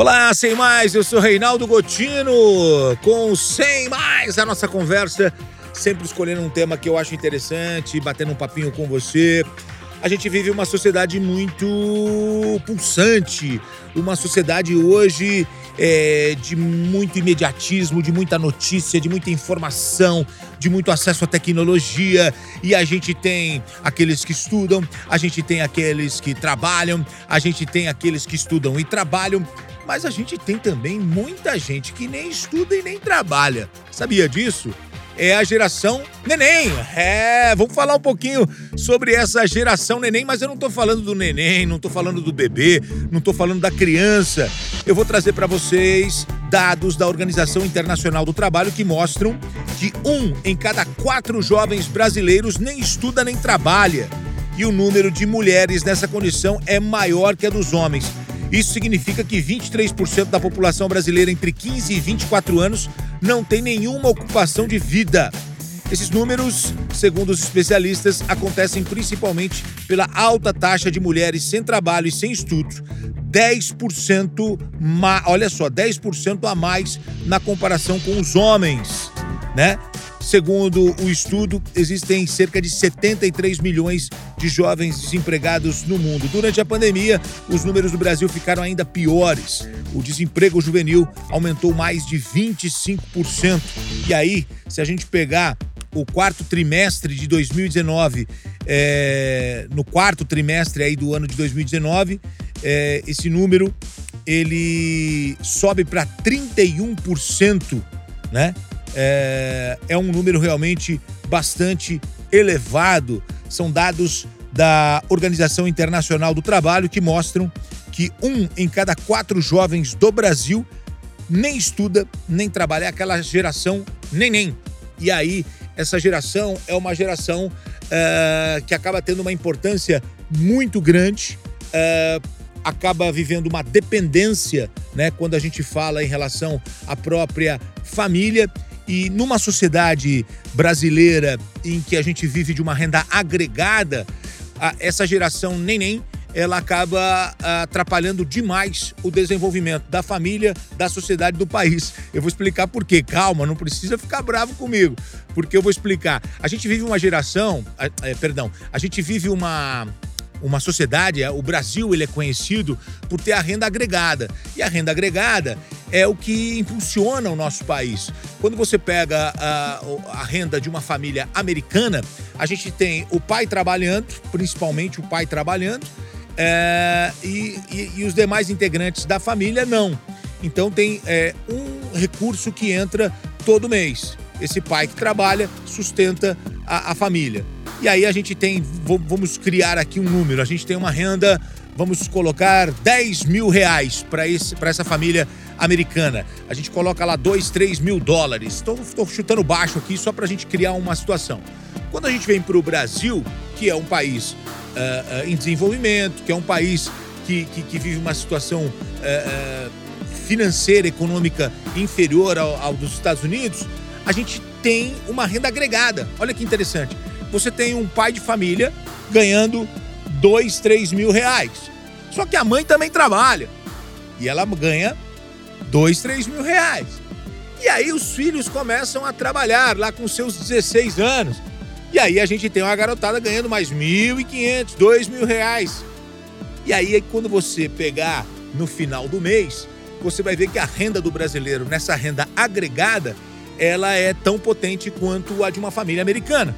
Olá, sem mais, eu sou Reinaldo Gotino, com Sem Mais, a nossa conversa, sempre escolhendo um tema que eu acho interessante, batendo um papinho com você. A gente vive uma sociedade muito pulsante, uma sociedade hoje é, de muito imediatismo, de muita notícia, de muita informação, de muito acesso à tecnologia. E a gente tem aqueles que estudam, a gente tem aqueles que trabalham, a gente tem aqueles que estudam e trabalham. Mas a gente tem também muita gente que nem estuda e nem trabalha. Sabia disso? é a geração neném. É, vamos falar um pouquinho sobre essa geração neném, mas eu não tô falando do neném, não tô falando do bebê, não tô falando da criança. Eu vou trazer para vocês dados da Organização Internacional do Trabalho que mostram que um em cada quatro jovens brasileiros nem estuda nem trabalha. E o número de mulheres nessa condição é maior que a dos homens. Isso significa que 23% da população brasileira entre 15 e 24 anos não tem nenhuma ocupação de vida. Esses números, segundo os especialistas, acontecem principalmente pela alta taxa de mulheres sem trabalho e sem estudos. 10%, ma... olha só, 10% a mais na comparação com os homens, né? Segundo o estudo, existem cerca de 73 milhões de jovens desempregados no mundo. Durante a pandemia, os números do Brasil ficaram ainda piores. O desemprego juvenil aumentou mais de 25%. E aí, se a gente pegar o quarto trimestre de 2019, é, no quarto trimestre aí do ano de 2019, é, esse número ele sobe para 31%, né? É, é um número realmente bastante elevado. São dados da Organização Internacional do Trabalho que mostram que um em cada quatro jovens do Brasil nem estuda, nem trabalha. É aquela geração neném. E aí, essa geração é uma geração é, que acaba tendo uma importância muito grande, é, acaba vivendo uma dependência, né, quando a gente fala em relação à própria família e numa sociedade brasileira em que a gente vive de uma renda agregada, essa geração neném ela acaba atrapalhando demais o desenvolvimento da família, da sociedade, do país. Eu vou explicar por quê. Calma, não precisa ficar bravo comigo, porque eu vou explicar. A gente vive uma geração, é, perdão, a gente vive uma uma sociedade, o Brasil ele é conhecido por ter a renda agregada. E a renda agregada é o que impulsiona o nosso país. Quando você pega a, a, renda de uma família americana, a gente tem o pai trabalhando, principalmente o pai trabalhando, é, e, e, e, os demais integrantes da família não. Então tem é, um recurso que entra todo mês. Esse pai que trabalha sustenta a, a família. E aí a gente tem, vamos criar aqui um número, a gente tem uma renda, vamos colocar 10 mil reais para essa família americana. A gente coloca lá 2, 3 mil dólares. Estou chutando baixo aqui só para a gente criar uma situação. Quando a gente vem para o Brasil, que é um país uh, uh, em desenvolvimento, que é um país que, que, que vive uma situação uh, financeira, econômica inferior ao, ao dos Estados Unidos, a gente tem uma renda agregada. Olha que interessante você tem um pai de família ganhando dois, três mil reais. Só que a mãe também trabalha. E ela ganha dois, três mil reais. E aí os filhos começam a trabalhar lá com seus 16 anos. E aí a gente tem uma garotada ganhando mais 1.500, 2 mil reais. E aí quando você pegar no final do mês, você vai ver que a renda do brasileiro, nessa renda agregada, ela é tão potente quanto a de uma família americana.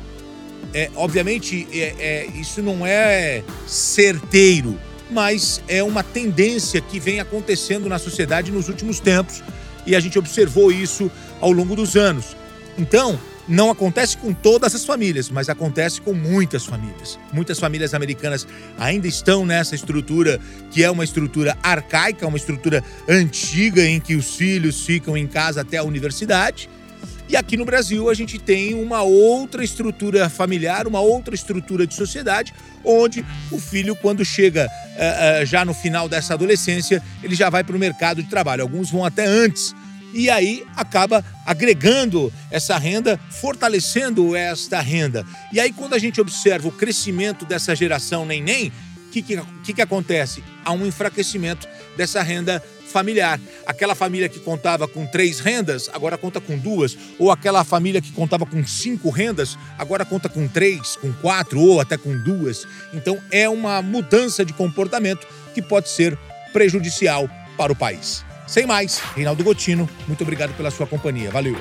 É, obviamente, é, é, isso não é certeiro, mas é uma tendência que vem acontecendo na sociedade nos últimos tempos e a gente observou isso ao longo dos anos. Então, não acontece com todas as famílias, mas acontece com muitas famílias. Muitas famílias americanas ainda estão nessa estrutura que é uma estrutura arcaica, uma estrutura antiga em que os filhos ficam em casa até a universidade e aqui no Brasil a gente tem uma outra estrutura familiar, uma outra estrutura de sociedade, onde o filho, quando chega uh, uh, já no final dessa adolescência, ele já vai para o mercado de trabalho. Alguns vão até antes. E aí acaba agregando essa renda, fortalecendo esta renda. E aí, quando a gente observa o crescimento dessa geração neném, que, que, que, que acontece? Há um enfraquecimento dessa renda familiar. Aquela família que contava com três rendas, agora conta com duas. Ou aquela família que contava com cinco rendas, agora conta com três, com quatro ou até com duas. Então é uma mudança de comportamento que pode ser prejudicial para o país. Sem mais, Reinaldo Gotino, muito obrigado pela sua companhia. Valeu!